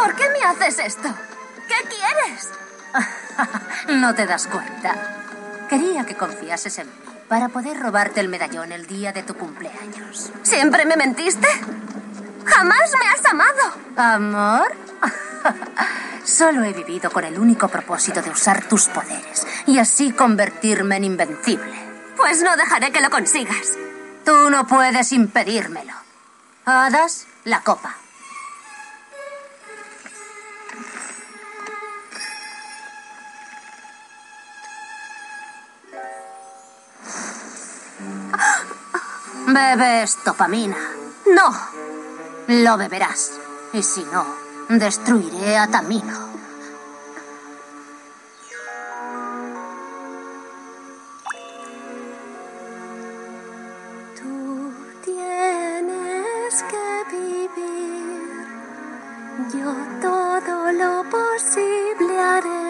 ¿Por qué me haces esto? ¿Qué quieres? no te das cuenta. Quería que confiases en mí para poder robarte el medallón el día de tu cumpleaños. ¿Siempre me mentiste? Jamás me has amado. ¿Amor? Solo he vivido con el único propósito de usar tus poderes y así convertirme en invencible. Pues no dejaré que lo consigas. Tú no puedes impedírmelo. Hadas, la copa. Bebe estopamina. No. Lo beberás. Y si no, destruiré a Tamino. Tú tienes que vivir. Yo todo lo posible haré.